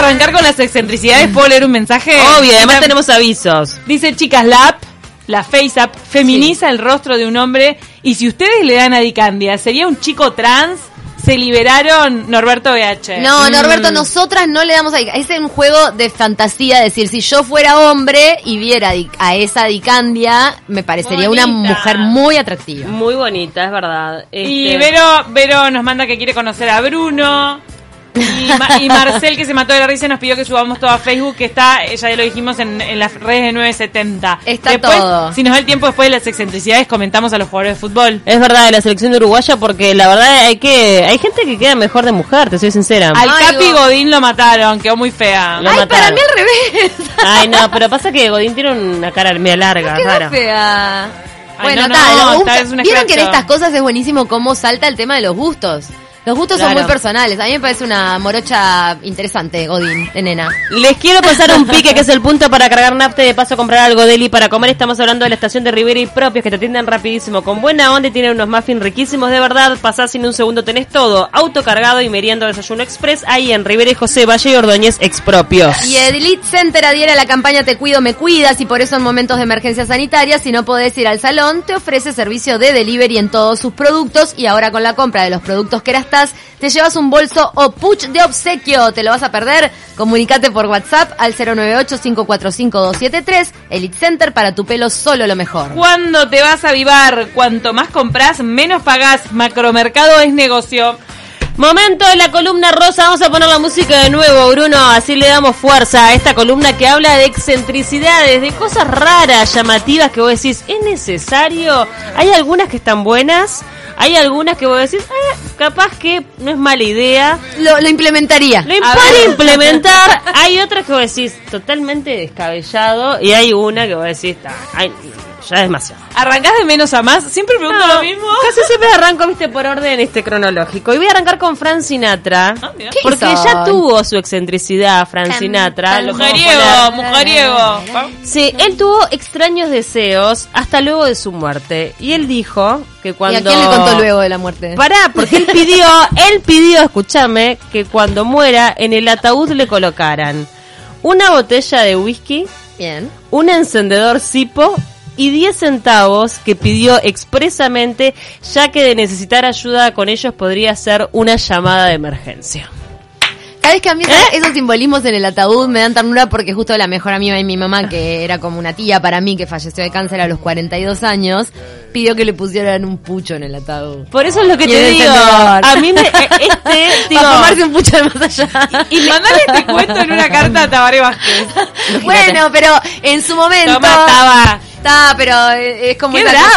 arrancar con las excentricidades, ¿puedo leer un mensaje? Obvio, además tenemos avisos. Dice, chicas, la app, la Face App, feminiza el rostro de un hombre y si ustedes le dan a Dicandia, ¿sería un chico trans? Se liberaron Norberto BH. No, Mm. Norberto, nosotras no le damos a Es un juego de fantasía, decir, si yo fuera hombre y viera a esa Dicandia, me parecería una mujer muy atractiva. Muy bonita, es verdad. Y Este, Vero, Vero nos manda que quiere conocer a Bruno. Y, Ma- y Marcel, que se mató de la risa, nos pidió que subamos todo a Facebook, que está, ya lo dijimos, en, en las redes de 970. Está después, todo. Si nos da el tiempo después de las excentricidades, comentamos a los jugadores de fútbol. Es verdad de la selección de uruguaya porque la verdad hay que hay gente que queda mejor de mujer, te soy sincera. Al Ay, Capi Go- Godín lo mataron, quedó muy fea. Lo Ay, mataron. para mí al revés. Ay, no, pero pasa que Godín tiene una cara media larga, Qué rara. fea. Ay, bueno, no, no, tal, los gustos- es un Vieron que en estas cosas es buenísimo cómo salta el tema de los gustos. Los gustos son muy personales. A mí me parece una morocha interesante, Godín, de nena. Les quiero pasar un pique que es el punto para cargar nafta y de paso comprar algo deli para comer. Estamos hablando de la estación de Rivera y propios que te atienden rapidísimo, con buena onda y tienen unos muffins riquísimos de verdad. Pasás sin un segundo, tenés todo. Autocargado y meriendo desayuno express ahí en Rivera y José Valle y Ordóñez expropios. Y Elite Center adhiere a la campaña Te cuido, me cuidas y por eso en momentos de emergencia sanitaria, si no podés ir al salón, te ofrece servicio de delivery en todos sus productos y ahora con la compra de los productos que te llevas un bolso o puch de obsequio. ¿Te lo vas a perder? Comunicate por WhatsApp al 098-545-273. Elite Center para tu pelo solo lo mejor. ¿Cuándo te vas a avivar? Cuanto más compras, menos pagás. Macromercado es negocio. Momento de la columna rosa, vamos a poner la música de nuevo, Bruno, así le damos fuerza a esta columna que habla de excentricidades, de cosas raras, llamativas que vos decís, ¿es necesario? Hay algunas que están buenas, hay algunas que vos decís, "Eh, capaz que no es mala idea, Lo, lo implementaría. lo puede implementar, hay otras que vos decís, totalmente descabellado, y hay una que vos decís, "Ta, ay, ya es demasiado. ¿Arrancás de menos a más? Siempre pregunto No, lo mismo. Casi siempre arranco, viste, por orden este cronológico. Y voy a arrancar con Fran Sinatra. Ah, mira. ¿Qué porque hizo? ya tuvo su excentricidad, Fran Sinatra. Mujeriego, mujeriego. Sí, él tuvo extraños deseos hasta luego de su muerte. Y él dijo que cuando... ¿Y a quién le contó luego de la muerte? Pará, porque él pidió, él pidió, escúchame, que cuando muera en el ataúd le colocaran una botella de whisky, Bien. un encendedor Sipo y 10 centavos que pidió expresamente, ya que de necesitar ayuda con ellos podría ser una llamada de emergencia. Cada vez que a mí ¿Eh? esos simbolismos en el ataúd me dan ternura porque justo la mejor amiga de mi mamá, que era como una tía para mí, que falleció de cáncer a los 42 años, pidió que le pusieran un pucho en el ataúd. Por eso es lo que Y te digo. A mí me, eh, este, digo, Para fumarse un pucho de más allá. Y mandale este cuento en una carta a Tabaré Vázquez. bueno, pero en su momento... Toma, Taba. Está, pero es como Qué bravo.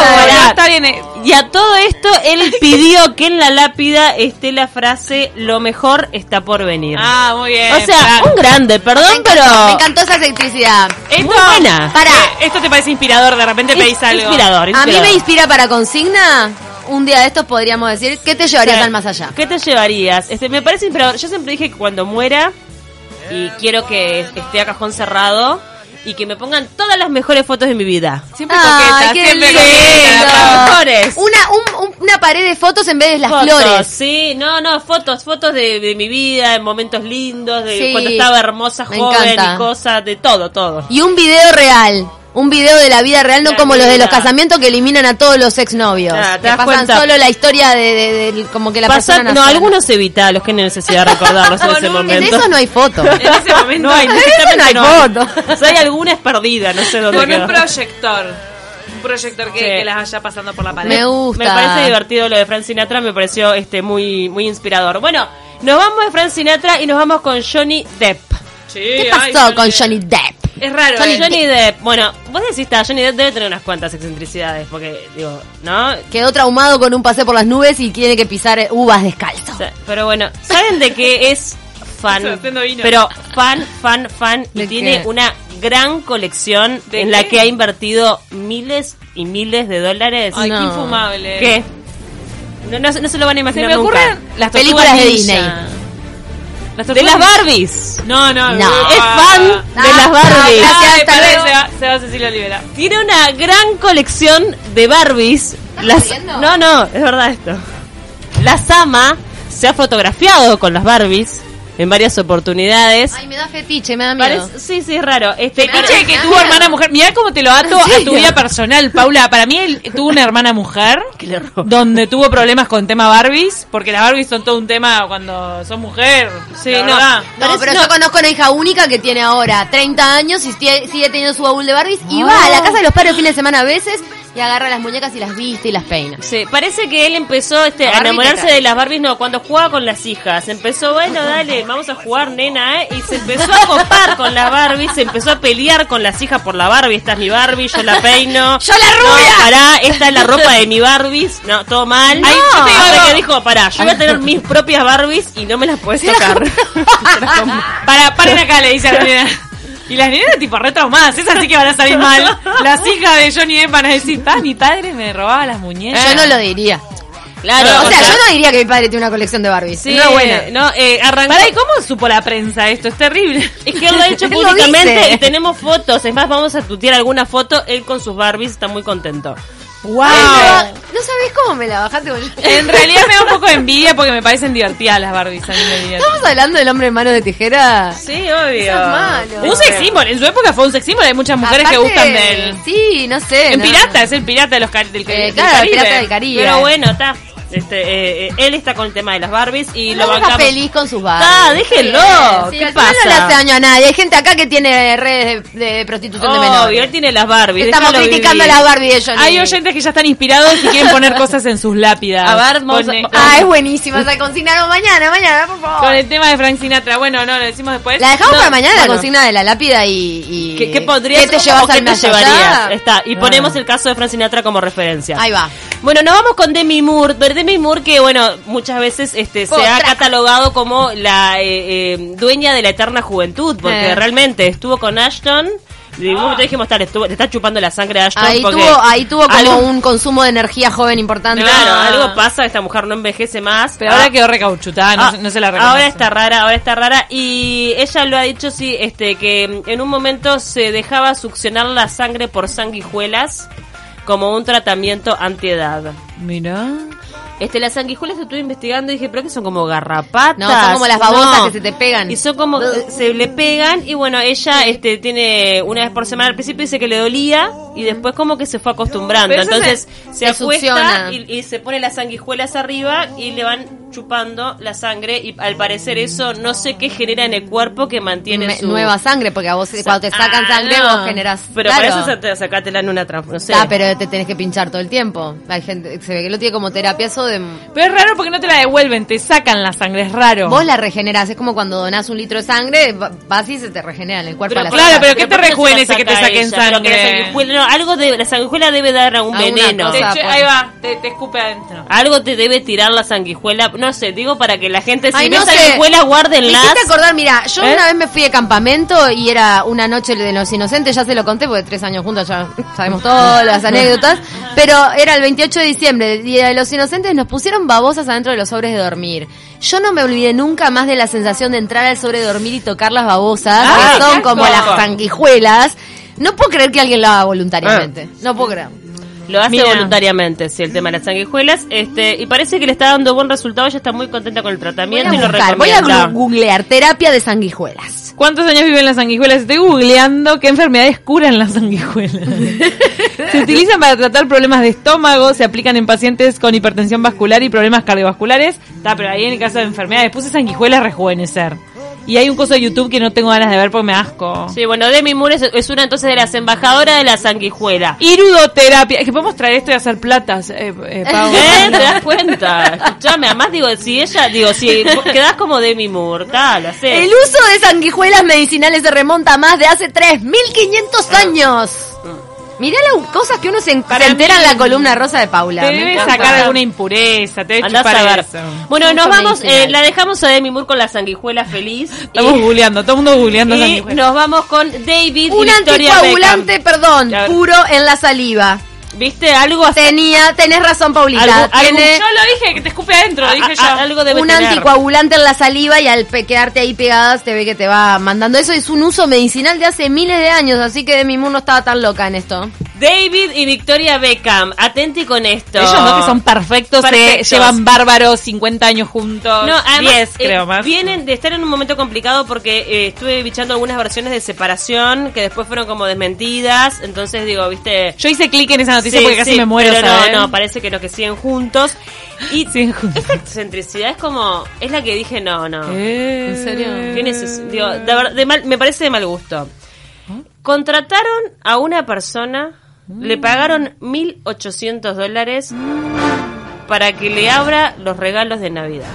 Está bien. eh. y a todo esto él pidió que en la lápida esté la frase lo mejor está por venir. Ah, muy bien. o sea, un grande, perdón, Me encantó, pero me encantó esa electricidad. Esto, muy buena. Pará. eh, esto te parece inspirador, de repente pedís algo. inspirador, A mí inspirador. me inspira para consigna. Un día de estos podríamos decir, ¿qué te llevarías al más allá? ¿Qué te llevarías? Este, me parece inspirador. Yo siempre dije que cuando muera, y quiero que esté a cajón cerrado, y que me pongan todas las mejores fotos de mi vida. Siempre Ay, coqueta, qué siempre lindo. coqueta. Las mejores. Una, un- un- una pared de fotos en vez de las Fotos, flores. Sí, no, no, fotos, fotos de, de mi vida, en momentos lindos, de Sí, cuando estaba hermosa, me joven encanta. y cosas, de todo, todo. Y un video real. Un video de la vida real, no La como los de los casamientos que eliminan a todos los exnovios. Ah, te que pasan cuenta. solo la historia de, de- de- como que la Pasa- persona no, algunos evita, los que no hay necesidad de recordarlos en ese un- En momento. eso no hay foto. En ese momento. No hay, En eso directamente no hay no. foto. O sea, hay alguna es perdida, no sé dónde Con quedó. un proyector. Un proyector que, Sí. que las vaya pasando por la pared. Me gusta. Me parece divertido lo de Frank Sinatra, me pareció este muy muy inspirador. Bueno, nos vamos de Frank Sinatra y nos vamos con Johnny Depp. Sí, ¿Qué pasó con. Johnny Depp? Es raro. Johnny, eh. Johnny Depp, bueno, vos decís, está, Johnny Depp debe tener unas cuantas excentricidades, porque, digo, ¿no? Quedó traumado con un paseo por las nubes y tiene que pisar eh, uvas descalzo. O sea, pero bueno, ¿saben de qué es fan? Pero fan, fan, fan, y ¿De tiene qué? una gran colección ¿De en la que ha invertido miles y miles de dólares. Ay, No. qué infumable. ¿Qué? No, no, no se lo van a Se imaginar me nunca. ocurren las Películas de ninja. Disney. Las De las. Barbies. No, no, No. Es fan de Ah, las Barbies. gracias, Ay, hasta pará, luego. se va, se va Cecilia Olivera. Tiene una gran colección de Barbies. Las, no, no, es verdad esto. La Sama se ha fotografiado con las Barbies en varias oportunidades. Ay, me da fetiche, me da miedo. Parece- sí, sí, es raro. Este, Fetiche que Ah, tuvo hermana mujer. Mirá cómo te lo ato ¿En a tu vida personal, Paula. Para mí él tuvo una hermana mujer Que donde tuvo problemas con tema Barbies, porque las Barbies son todo un tema cuando son mujer. Sí, no. No, Parece- pero no. yo conozco una hija única que tiene ahora 30 años y sigue teniendo su baúl de Barbies y va a la casa de los padres el fin de semana a veces y agarra las muñecas y las viste y las peina. Sí, parece que él empezó este, a enamorarse de las Barbies, no, cuando jugaba con las hijas. Empezó, bueno, dale, vamos a jugar, nena, ¿eh? Y se empezó a copar con las Barbies, se empezó a pelear con las hijas por la Barbie. Esta es mi Barbie, yo la peino. ¡Yo la rubia! No, pará, esta es la ropa de mi Barbies. No, todo mal. Ay, yo te digo Hasta que dijo, pará, yo voy a tener mis propias Barbies y no me las puedes tocar. Para, paren acá, le dice a la nena. Y las nenas tipo re traumadas, esas sí que van a salir mal. Las hijas de Johnny Depp van a decir, pa, mi padre me robaba las muñecas. Yo no lo diría. Claro, o sea, yo no diría que mi padre tiene una colección de Barbies. Sí, no es buena. No, eh, arrancó. Para, ¿y cómo supo la prensa esto? Es terrible. Es que él lo ha hecho públicamente y tenemos fotos. Es más, vamos a tutear alguna foto. Él con sus Barbies está muy contento. ¡Wow! Ay, no, no sabés cómo me la bajaste. boludo. En realidad me da un poco de envidia porque me parecen divertidas las Barbies. A mí me divierten. Estamos hablando del hombre en mano de tijera. Sí, obvio. Malo. Un sex symbol, en su época fue un sex symbol, hay muchas mujeres que gustan de él. Sí, no sé. No. Pirata, es el pirata de los del, Eh, del claro, el pirata del Caribe. Pero bueno, está. Este, eh, eh, él está con el tema de las Barbies y No lo está bancamos. feliz con sus Barbies. Ah, déjenlo. Sí, ¿Qué al final No le pasa? hace daño a nadie. Hay gente acá que tiene redes de, de prostitución de Obvio, menores. él tiene las Barbies. Estamos déjalo criticando a las Barbie de Johnny. Hay oyentes que ya están inspirados y quieren poner cosas en sus lápidas. A ver, vamos a- Ah, es buenísima. Se consignaron mañana, mañana, por favor. con el tema de Frank Sinatra. Bueno, no, lo decimos después. La dejamos No, para mañana, bueno. la consigna de la lápida y... y ¿Qué, qué podrías ¿Qué te o- llevas o qué al te llevarías? Está. Y Ah. ponemos el caso de Frank Sinatra como referencia. Ahí va. Bueno, nos vamos con Demi Moore. Pero Demi Moore que, bueno, muchas veces este, se Otra. ha catalogado como la eh, eh, dueña de la eterna juventud, porque Eh. realmente estuvo con Ashton. Y un momento dijimos, estuvo, le está chupando la sangre a Ashton. Ahí porque tuvo, ahí tuvo como algo- un consumo de energía joven importante. Claro, Ah. algo pasa, esta mujer no envejece más. Pero Ah, ahora quedó recauchutada, no, Ah, se- no se la reconoce. Ahora está rara, ahora está rara. Y ella lo ha dicho, sí, este, que en un momento se dejaba succionar la sangre por sanguijuelas como un tratamiento antiedad. Mira. Este, las sanguijuelas estuve investigando y dije, pero que son como garrapatas. No, son como las babosas que se te pegan. Y son como, se le pegan y bueno, ella este tiene una vez por semana al principio dice que le dolía y después como que se fue acostumbrando. Entonces se, se acuesta y, y se pone las sanguijuelas arriba y le van chupando la sangre y al parecer eso no sé qué genera en el cuerpo que mantiene Me- su... Nueva sangre, porque a vos cuando te sacan Ah, sangre no. vos generás... Pero claro. para eso sa- sacátela en una trans... No sé. Ah, pero te tenés que pinchar todo el tiempo. Hay gente se ve que lo tiene como terapia eso de... Pero es raro porque no te la devuelven, te sacan la sangre, es raro. Vos la regenerás, es como cuando donás un litro de sangre, va- vas y se te regenera en el cuerpo Pero la claro, sangre. pero ¿qué te ¿por no se rejuvenece que te saquen ella? Pero que la sangre? sanguijuela- no, algo de la sanguijuela debe dar a un Alguna veneno. Cosa. pues. ahí va, te, te escupe adentro. Algo te debe tirar la sanguijuela. No sé, digo para que la gente, si Ay, no sé. sanguijuela, Me guárdenlas. hiciste acordar, mira, yo ¿Eh? una vez me fui de campamento y era una noche de los inocentes, ya se lo conté porque tres años juntos ya sabemos todas las anécdotas, pero era el 28 de diciembre, el Día de los Inocentes, nos pusieron babosas adentro de los sobres de dormir. Yo no me olvidé nunca más de la sensación de entrar al sobre de dormir y tocar las babosas, Ah, que son como las sanguijuelas. No puedo creer que alguien lo haga voluntariamente. No puedo creer. Lo hace Mira. voluntariamente, sí, el tema de las sanguijuelas. Este, y parece que le está dando buen resultado. Ella está muy contenta con el Voy tratamiento a y lo buscar, voy a recomienda. googlear terapia de sanguijuelas. ¿Cuántos años viven las sanguijuelas? Estoy googleando qué enfermedades curan las sanguijuelas. se utilizan para tratar problemas de estómago, se aplican en pacientes con hipertensión vascular y problemas cardiovasculares. Está, pero ahí en el caso de enfermedades puse sanguijuelas rejuvenecer. Y hay un coso de YouTube que no tengo ganas de ver porque me asco. Sí, bueno, Demi Moore es, es una entonces de las embajadoras de la sanguijuela. Irudoterapia. Es que podemos traer esto y hacer platas, eh, eh, Pau. ¿Eh? ¿Te das cuenta? Escuchame, además digo, si ella, digo, si quedás como Demi Moore, tal, hacés. El uso de sanguijuelas medicinales se remonta a más de hace 3.500 años. Mirá las cosas que uno se, se entera en la columna rosa de Paula. Te debe sacar alguna impureza, te debe chupar a ver. eso. Bueno, nos vamos, eh, la dejamos a Demi Moore con la sanguijuela feliz. Estamos y, googleando, todo el mundo googleando y nos vamos con David Un y Victoria anticoagulante, Beckham. perdón, puro en la saliva. ¿Viste? Algo así. Tenía, tenés razón, Paulita. Algo- algo- Tiene Yo lo dije, que te escupe adentro, lo dije yo. Algo debe un tener. anticoagulante en la saliva y al pe- quedarte ahí pegadas te ve que te va mandando. Eso es un uso medicinal de hace miles de años, así que Demi Moore no estaba tan loca en esto. David y Victoria Beckham, atenti con esto. Ellos dos que son perfectos, Perfectos. se llevan bárbaros, 50 años juntos. No, además, 10 eh, creo más. vienen de estar en un momento complicado porque eh, estuve bichando algunas versiones de separación que después fueron como desmentidas. Entonces digo, viste. Yo hice clic en esa noticia Sí, porque casi sí, me muero, pero ¿sabes? no, no, parece que no, que siguen juntos. Y esta excentricidad es como, es la que dije, no, no. Eh, ¿En serio? Tiene digo, de de mal- me parece de mal gusto. Contrataron a una persona, le pagaron 1.800 dólares para que le abra los regalos de Navidad.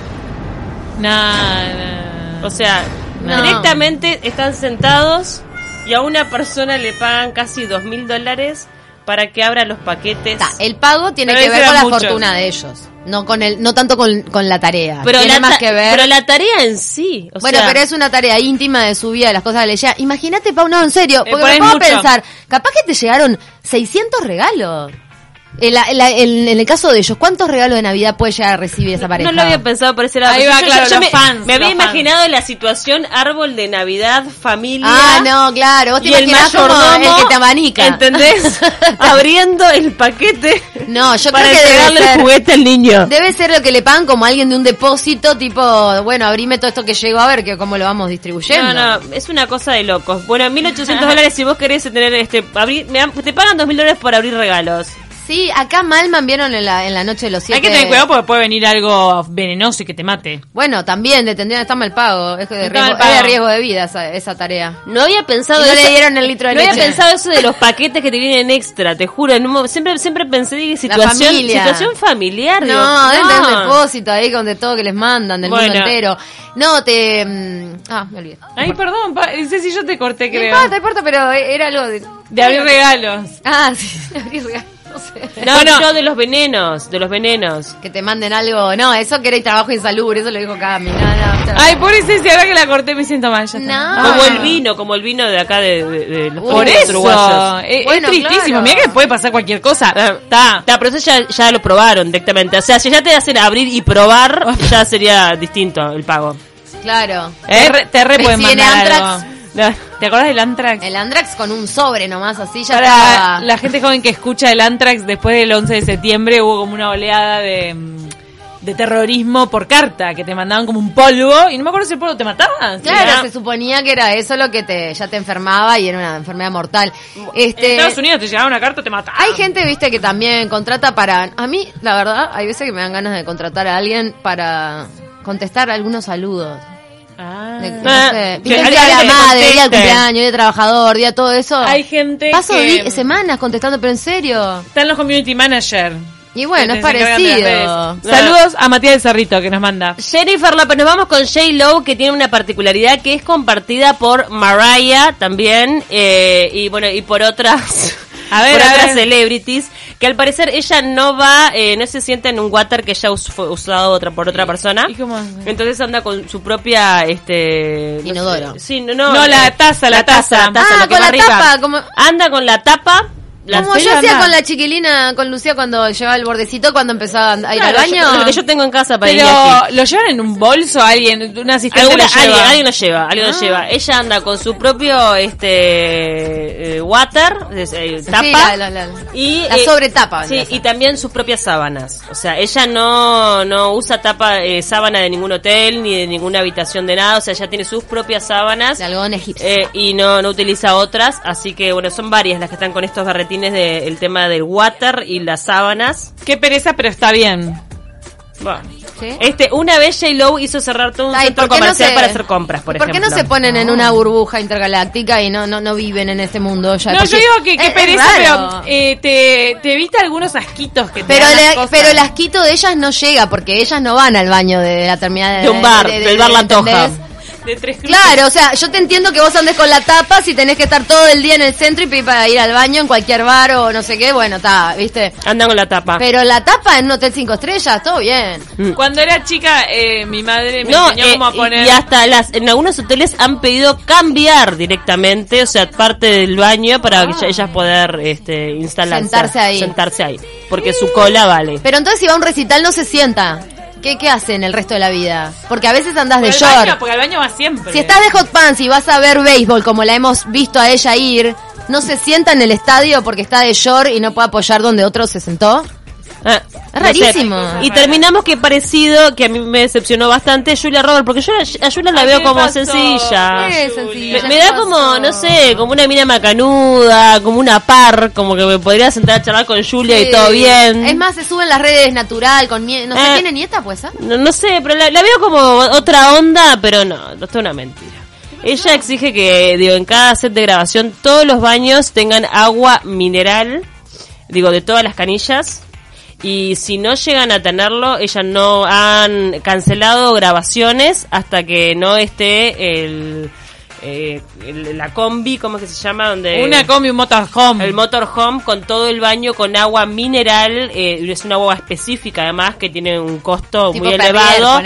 Nah. O sea, No. directamente están sentados y a una persona le pagan casi 2.000 dólares para que abra los paquetes. Ta, el pago tiene Pero que ver con la fortuna de ellos. No con el, no tanto con, con la tarea. pero, tiene la más que ver. pero la tarea en sí. o bueno, sea, pero es una tarea íntima de su vida, de las cosas que le llegan. Imagínate, Pau, no, en serio, Eh, porque por me ahí pongo a mucho. pensar, capaz que te llegaron 600 regalos. En, la- en la- en- en el caso de ellos, ¿cuántos regalos de Navidad puede llegar a recibir esa pareja? No lo había pensado por ese lado. Ahí va, yo- claro, yo los me, fans, me había fans. imaginado la situación árbol de Navidad, familia. Ah, no, claro, vos te y el imaginás como el que te abanica. ¿Entendés? Abriendo el paquete No, yo para creo que debe entregarle el ser, juguete al niño. debe ser lo que le pagan como a alguien de un depósito, tipo, bueno, abrime todo esto que llegó a ver, que cómo lo vamos distribuyendo. No, no, es una cosa de locos. Bueno, 1800 dólares si vos querés tener este. Abrir, me te pagan 2000 dólares por abrir regalos. Sí, acá Malman vieron en la, en la noche de los siete. Hay que tener cuidado porque puede venir algo venenoso y que te mate. Bueno, también le tendrían está mal pago. Es, que de riesgo, mal pago. es de riesgo de vida esa, esa tarea. No había pensado Y no eso. le dieron el litro de no había pensado eso de los paquetes que te vienen extra, te juro. en un mo- siempre, siempre pensé que situación, familia. situación familiar. digo, No, deben tener un depósito ahí con de todo que les mandan, del mundo entero. No, te... mm, Ah, me olvidé. Ay, perdón, pa- ese sí yo te corté, No creo. importa, no importa, pero era algo de... De abrir regalos. Ah, sí, abrir regalos, no sé. No, no, de los venenos, de los venenos. Que te manden algo... No, eso que era trabajo insalubre, eso lo dijo Cami. No, no. Ay, pobre Ceci, ahora que la corté me siento mal. Ya está. No. Como el vino, como el vino de acá de, de- de los Por Por eso. uruguayos. Es, es tristísimo. claro. Mira que puede pasar cualquier cosa. Está. Ta, pero eso ya, ya lo probaron directamente. O sea, si ya te hacen abrir y probar, ya sería distinto el pago. Claro. Te re, te re pueden si mandar Antrax. algo. ¿Te acuerdas del Antrax? El Andrax con un sobre nomás, así ya Para estaba... la gente joven que escucha el Antrax, después del 11 de septiembre hubo como una oleada de, de terrorismo por carta, que te mandaban como un polvo, y no me acuerdo si el polvo te mataba. Claro, Era- se suponía que era eso lo que te ya te enfermaba y era una enfermedad mortal. Este, En Estados Unidos te llegaba una carta te mataba. hay gente, viste, que también contrata para... A mí, la verdad, hay veces que me dan ganas de contratar a alguien para contestar algunos saludos. Ah. De- no Ah, sé, que día alguien de la madre, día del cumpleaños, día del trabajador, día de todo eso. Hay gente Paso que di- semanas contestando, pero en serio. están los community manager. Y bueno, es las parecido. Saludos a Matías del Cerrito que nos manda. Jennifer López, nos vamos con J. Lo, que tiene una particularidad que es compartida por Mariah también, eh, y bueno, y por otras, A ver, por a otras ver. celebrities, que al parecer ella no va, eh, no se sienta en un water que ya us- fue usado otra, por otra persona. ¿Y cómo? Entonces anda con su propia, este... no Inodoro. sé, sí, no, no. No, la taza, la taza. la taza, Ah, lo que con va la arriba. tapa, como- Anda con la tapa. La Como yo hacía con la chiquilina, con Lucía cuando llevaba el bordecito, cuando empezaba a ir Claro, al baño. yo- lo que yo tengo en casa para ir Pero aquí. lo llevan en un bolso alguien, un asistente lo lleva. alguien, alguien lo lleva, alguien lo Ah. lleva. Ella anda con su propio este eh, water, eh, tapa Sí, la, la, la- y la eh, sobretapa. Sí, a ser. y también sus propias sábanas. O sea, ella no no usa tapa eh, sábana de ningún hotel ni de ninguna habitación de nada, o sea, ella tiene sus propias sábanas. De algodón egipcio. eh, y no, no utiliza otras, así que bueno, son varias las que están con estos berretines del tema del water y las sábanas. Qué pereza, pero está bien. Bueno, ¿Sí? este, una vez J. Lo hizo cerrar todo un Ay, centro ¿por qué no comercial se- para hacer compras, por, ¿Por qué ejemplo. no se ponen en una burbuja intergaláctica y no, no, no viven en este mundo ya? No, Porque yo digo que es- es pereza, pero eh, te, te evita algunos asquitos que te Pero, dan las pero el asquito de ellas no llega porque ellas no van al baño de la terminal De un bar, del bar La Antoja. ¿Entendés? De tres cruces. Claro, o sea, yo te entiendo que vos andes con la tapa si tenés que estar todo el día en el centro y pedir para ir al baño en cualquier bar o no sé qué, bueno, está, ¿viste? Andan con la tapa. Pero la tapa en un hotel cinco estrellas, todo bien. Cuando era chica, eh, mi madre me no, enseñó eh, cómo a poner... y hasta las en algunos hoteles han pedido cambiar directamente, o sea, parte del baño para que ellas poder este, instalarse. Sentarse ahí. Sentarse ahí. Porque su cola vale. Pero entonces si va a un recital no se sienta. ¿Qué, qué hacen el resto de la vida? Porque a veces andás de short. baño, porque al baño va siempre. Si estás de hot pants y vas a ver béisbol como la hemos visto a ella ir, no se sienta en el estadio porque está de short y no puede apoyar donde otro se sentó? Ah, Es rarísimo. Y terminamos que parecido, que a mí me decepcionó bastante, Julia Roberts, porque yo a Julia la veo ¿qué como sencilla. ¿Qué Julia. sencilla? Me, me ¿Qué da como, no sé, como una mina macanuda, como una par, como que me podría sentar a charlar con Julia y todo bien. Es más, se sube en las redes natural, con nie- no sé, Eh. ¿tiene nieta pues? ah? No, no sé, pero la, la veo como otra onda, pero no, no es una mentira. Ella exige que, digo, en cada set de grabación todos los baños tengan agua mineral, digo, de todas las canillas. Y si no llegan a tenerlo, ellas no han cancelado grabaciones hasta que no esté el, eh, el- la combi, ¿cómo es que se llama? Donde Una combi, un motorhome. el motorhome con todo el baño con agua mineral, eh, es una agua específica además que tiene un costo Tipo muy elevado.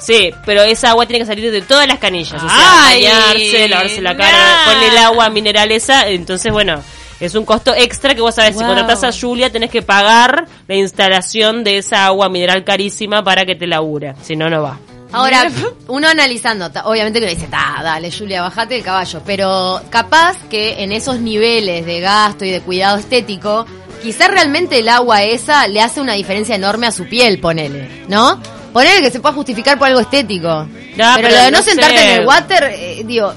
Sí, pero esa agua tiene que salir de todas las canillas, o sea, Ay, bañarse, lavarse la cara nah. con el agua mineral esa, entonces bueno, es un costo extra que vos sabés, si Wow. contratás a Julia tenés que pagar la instalación de esa agua mineral carísima para que te labure, si no, no va. Ahora, uno analizando, obviamente que le dice, "Ta, dale, Julia, bajate del caballo. Pero capaz que en esos niveles de gasto y de cuidado estético, quizás realmente el agua esa le hace una diferencia enorme a su piel, ponele, ¿no? Ponele que se pueda justificar por algo estético. Ya, pero, pero lo de no, no sentarte sé. en el water, eh, digo,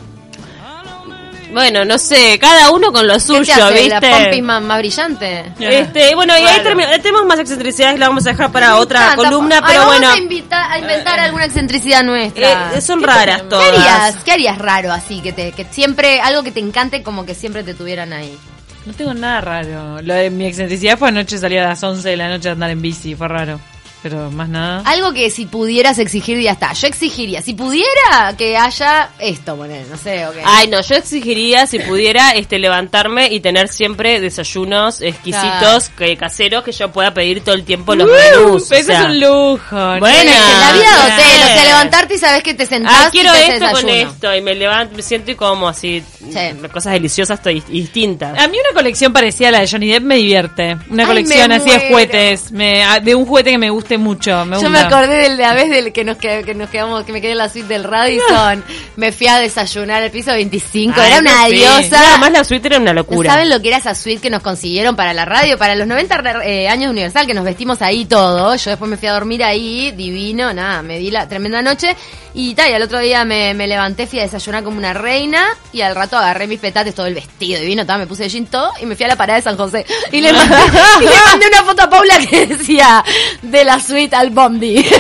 Bueno, no sé, cada uno con lo ¿qué suyo, te hace? ¿viste? ¿La pompis más, más brillante? Este, bueno, y ahí Claro. termi- tenemos más excentricidades, la vamos a dejar para Me otra encanta. columna, Ay, pero vamos bueno, a, invitar, a inventar alguna excentricidad nuestra. eh, son raras ¿Qué todas. harías? ¿Qué harías raro así? Que, te, que siempre, algo que te encante como que siempre te tuvieran ahí. No tengo nada raro. Lo de mi excentricidad fue anoche salir a las 11 de la noche a andar en bici, fue raro. Pero más nada. Algo que si pudieras exigir, ya está. Yo exigiría, si pudiera que haya esto, poner, no sé, o qué. Ay, no, yo exigiría, si pudiera, este levantarme y tener siempre desayunos exquisitos, que, caseros, que yo pueda pedir todo el tiempo los Uh, menús. pero o eso sea. es un lujo. Bueno, En la vida de hotel, o sea, levantarte y sabes que te sentás Ah, y quiero te esto con esto, y me levanto, me siento y como así, Sí. cosas deliciosas to- distintas. A mí una colección parecida a la de Johnny Depp me divierte. Una Ay, colección así de juguetes. Me, de un juguete que me guste mucho. Me Yo gusta. me acordé de la vez del que nos, que, que nos quedamos, que me quedé en la suite del Radisson. me fui a desayunar al piso 25. Ay, era una sí. diosa. Nada más la suite era una ¿No locura. ¿Saben lo que era esa suite que nos consiguieron para la radio? Para los 90 eh, años Universal, que nos vestimos ahí todo. Yo después me fui a dormir ahí, divino, nada, me di la tremenda noche. Y tal, y al otro día me, me levanté, fui a desayunar como una reina. Y al rato agarré mis petates, todo el vestido divino, tal, me puse de jean todo. Y me fui a la parada de San José. Y le mandé, y le mandé una foto a Paula que decía, de la suite al Bondi.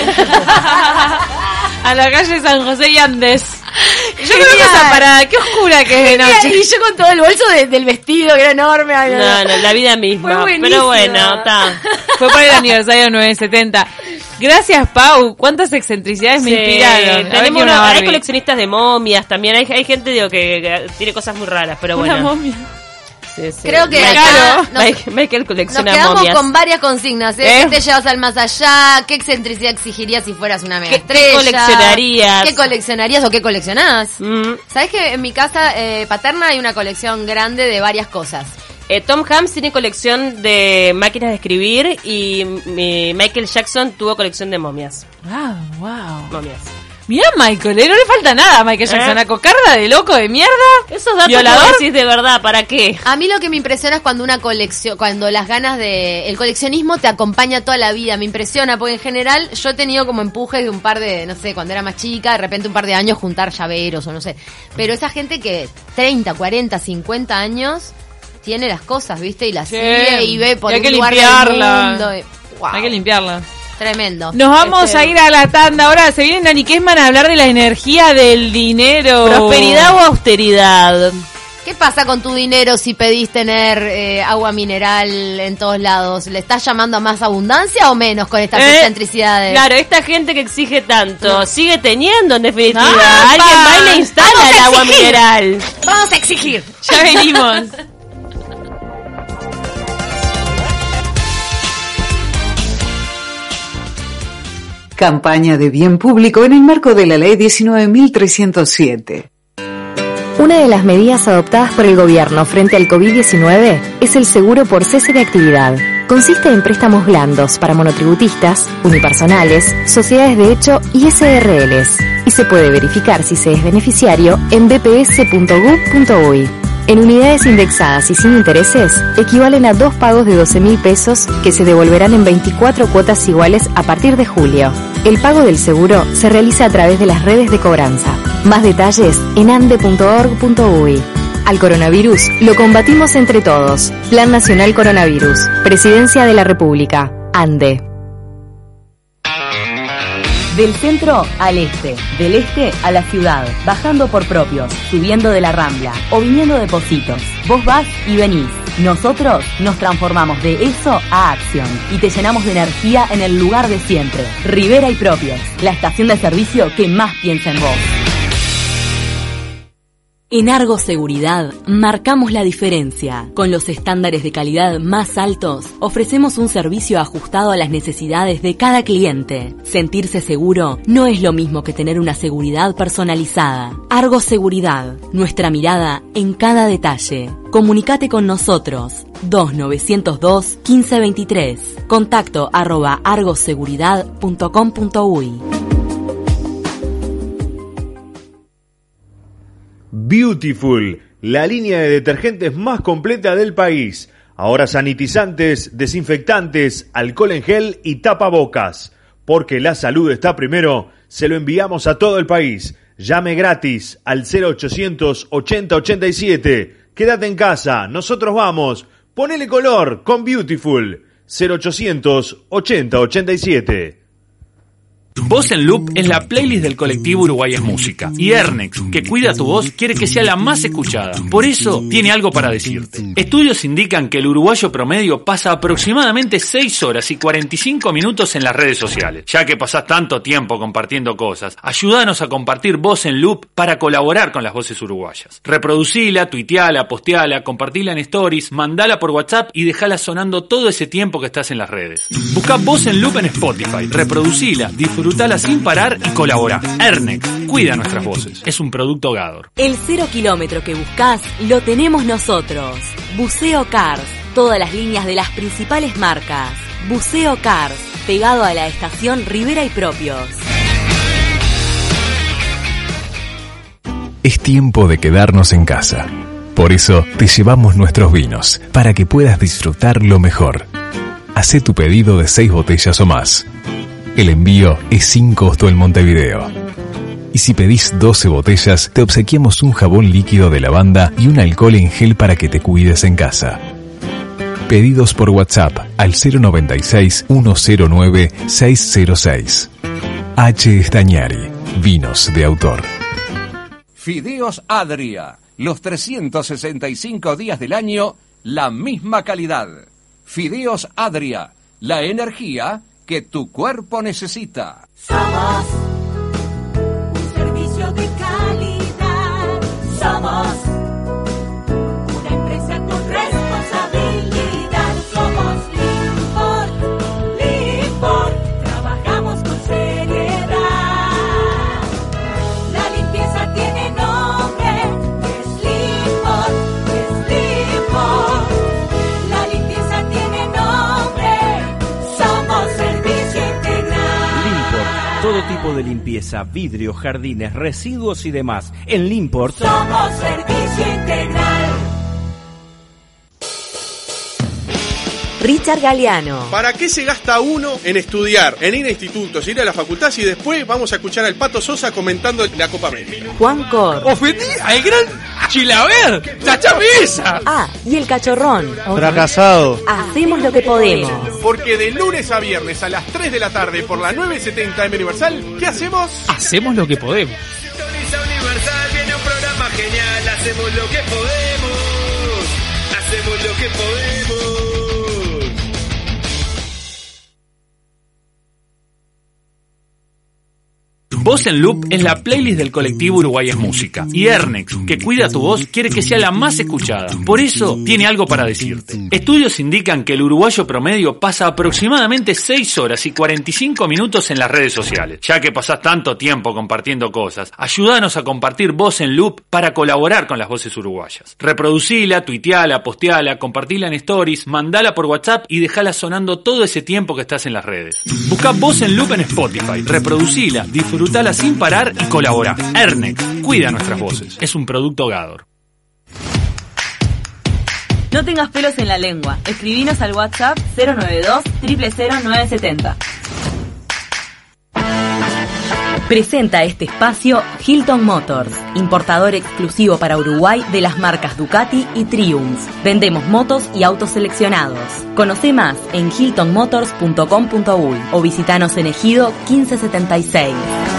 A la calle San José y Andes. Yo creo que esa parada, qué oscura que es de noche. y yo con todo el bolso de- del vestido, que era enorme. ay, no, No, la vida misma. Pero bueno, está. Fue por el aniversario 970. Gracias, Pau. ¿Cuántas excentricidades me Sí, inspiraron? A ver, tenemos una- hay coleccionistas de momias también. Hay, hay gente digo, que, que tiene cosas muy raras, pero Una bueno. momia. Sí, sí. Creo que Michael, acá nos- Michael- Michael Nos colecciona quedamos momias. con varias consignas. ¿eh? ¿Eh? ¿Qué te llevas al más allá? ¿Qué excentricidad exigirías si fueras una mega ¿Qué- qué estrella? coleccionarías? ¿Qué coleccionarías o qué coleccionás? Mm. ¿Sabes que en mi casa eh, paterna hay una colección grande de varias cosas? Eh, Tom Hanks tiene colección de máquinas de escribir y mi- Michael Jackson tuvo colección de momias. Wow, wow. Momias. Mira Michael, ¿eh? no le falta nada a Michael Jackson. ¿Eh? ¿Una cocarda de loco de mierda? Esos datos ¿Violador? decís de verdad, ¿para qué? A mí lo que me impresiona es cuando una colección, cuando las ganas de, el coleccionismo te acompaña toda la vida. Me impresiona porque en general yo he tenido como empujes de un par de, no sé, cuando era más chica, de repente un par de años juntar llaveros o no sé. Pero esa gente que 30, 40, 50 años tiene las cosas, ¿viste? Y las Sí. sigue y ve por Y hay un que lugar del limpiarla. mundo. y- Wow, Hay que limpiarla. Tremendo. Nos vamos Este- a ir a la tanda. Ahora se viene Nani Kesman a hablar de la energía del dinero. ¿Prosperidad o austeridad? ¿Qué pasa con tu dinero si pedís tener eh, agua mineral en todos lados? ¿Le estás llamando a más abundancia o menos con estas Eh, excentricidades? Claro, esta gente que exige tanto, sigue teniendo en definitiva. ¡Apa! Alguien va y le instala el agua mineral. Vamos a exigir. Ya venimos. Campaña de bien público en el marco de la Ley 19.307. Una de las medidas adoptadas por el gobierno frente al COVID-19 es el seguro por cese de actividad. Consiste en préstamos blandos para monotributistas, unipersonales, sociedades de hecho y SRLs. Y se puede verificar si se es beneficiario en bps.gov.uy. En unidades indexadas y sin intereses, equivalen a dos pagos de 12 mil pesos que se devolverán en 24 cuotas iguales a partir de julio. El pago del seguro se realiza a través de las redes de cobranza. Más detalles en ande.org.uy. Al coronavirus lo combatimos entre todos. Plan Nacional Coronavirus. Presidencia de la República. ANDE. Del centro al este, del este a la ciudad, bajando por propios, subiendo de la rambla o viniendo de Positos. Vos vas y venís. Nosotros nos transformamos de eso a acción y te llenamos de energía en el lugar de siempre. Rivera y Propios, la estación de servicio que más piensa en vos. En Argo Seguridad marcamos la diferencia. Con los estándares de calidad más altos, ofrecemos un servicio ajustado a las necesidades de cada cliente. Sentirse seguro no es lo mismo que tener una seguridad personalizada. Argo Seguridad, nuestra mirada en cada detalle. Comunicate con nosotros 2902 1523. Contacto arroba argoseguridad.com.uy. Beautiful, la línea de detergentes más completa del país. Ahora sanitizantes, desinfectantes, alcohol en gel y tapabocas. Porque la salud está primero, se lo enviamos a todo el país. Llame gratis al 0800 80 87. Quédate en casa, nosotros vamos. Ponele color con Beautiful. 0800 80 87. Voz en Loop es la playlist del colectivo Uruguayas Música. Y Ernex, que cuida tu voz, quiere que sea la más escuchada. Por eso, tiene algo para decirte. Estudios indican que el uruguayo promedio pasa aproximadamente 6 horas y 45 minutos en las redes sociales. Ya que pasás tanto tiempo compartiendo cosas, ayúdanos a compartir Voz en Loop para colaborar con las voces uruguayas. Reproducila, tuiteala, posteala, compartila en stories, mandala por WhatsApp y dejala sonando todo ese tiempo que estás en las redes. Busca Voz en Loop en Spotify, reproducila, disfruta disfrutala sin parar y colabora. Ernex, cuida nuestras voces. Es un producto Gador. El cero kilómetro que buscas lo tenemos nosotros. Buceo Cars, todas las líneas de las principales marcas. Buceo Cars, pegado a la estación Rivera y Propios. Es tiempo de quedarnos en casa. Por eso te llevamos nuestros vinos, para que puedas disfrutar lo mejor. Hacé tu pedido de seis botellas o más. El envío es sin costo en Montevideo. Y si pedís 12 botellas, te obsequiamos un jabón líquido de lavanda y un alcohol en gel para que te cuides en casa. Pedidos por WhatsApp al 096 109 606. H. Estañari, vinos de autor. Fideos Adria, los 365 días del año, la misma calidad. Fideos Adria, la energía que tu cuerpo necesita. De limpieza, vidrio, jardines, residuos y demás. En Limport Somos servicio integral. Richard Galeano. ¿Para qué se gasta uno en estudiar, en ir a institutos, ir a la facultad si después vamos a escuchar al Pato Sosa comentando la Copa América? Juan Cor. Ofendí al gran Chilaver. ¡Chachame esa! Ah, y el cachorrón. Fracasado. Hacemos lo que podemos. Porque de lunes a viernes a las 3 de la tarde por la 970 M Universal, ¿qué hacemos? Hacemos lo que podemos. Universal viene un programa genial, hacemos lo que podemos, hacemos lo que podemos. Voz en Loop es la playlist del colectivo Uruguayas Música. Y Ernex, que cuida tu voz, quiere que sea la más escuchada. Por eso, tiene algo para decirte. Estudios indican que el uruguayo promedio pasa aproximadamente 6 horas y 45 minutos en las redes sociales. Ya que pasás tanto tiempo compartiendo cosas, ayúdanos a compartir Voz en Loop para colaborar con las voces uruguayas. Reproducila, tuiteala, posteala, compartila en stories, mandala por WhatsApp y dejala sonando todo ese tiempo que estás en las redes. Busca Voz en Loop en Spotify, reproducila, disfrutala sin parar y colabora. Ernex, cuida nuestras voces. Es un producto Gador. No tengas pelos en la lengua. Escribinos al WhatsApp 092 000970. Presenta este espacio Hilton Motors, importador exclusivo para Uruguay de las marcas Ducati y Triumph. Vendemos motos y autos seleccionados. Conoce más en hiltonmotors.com.uy o visitanos en Ejido 1576.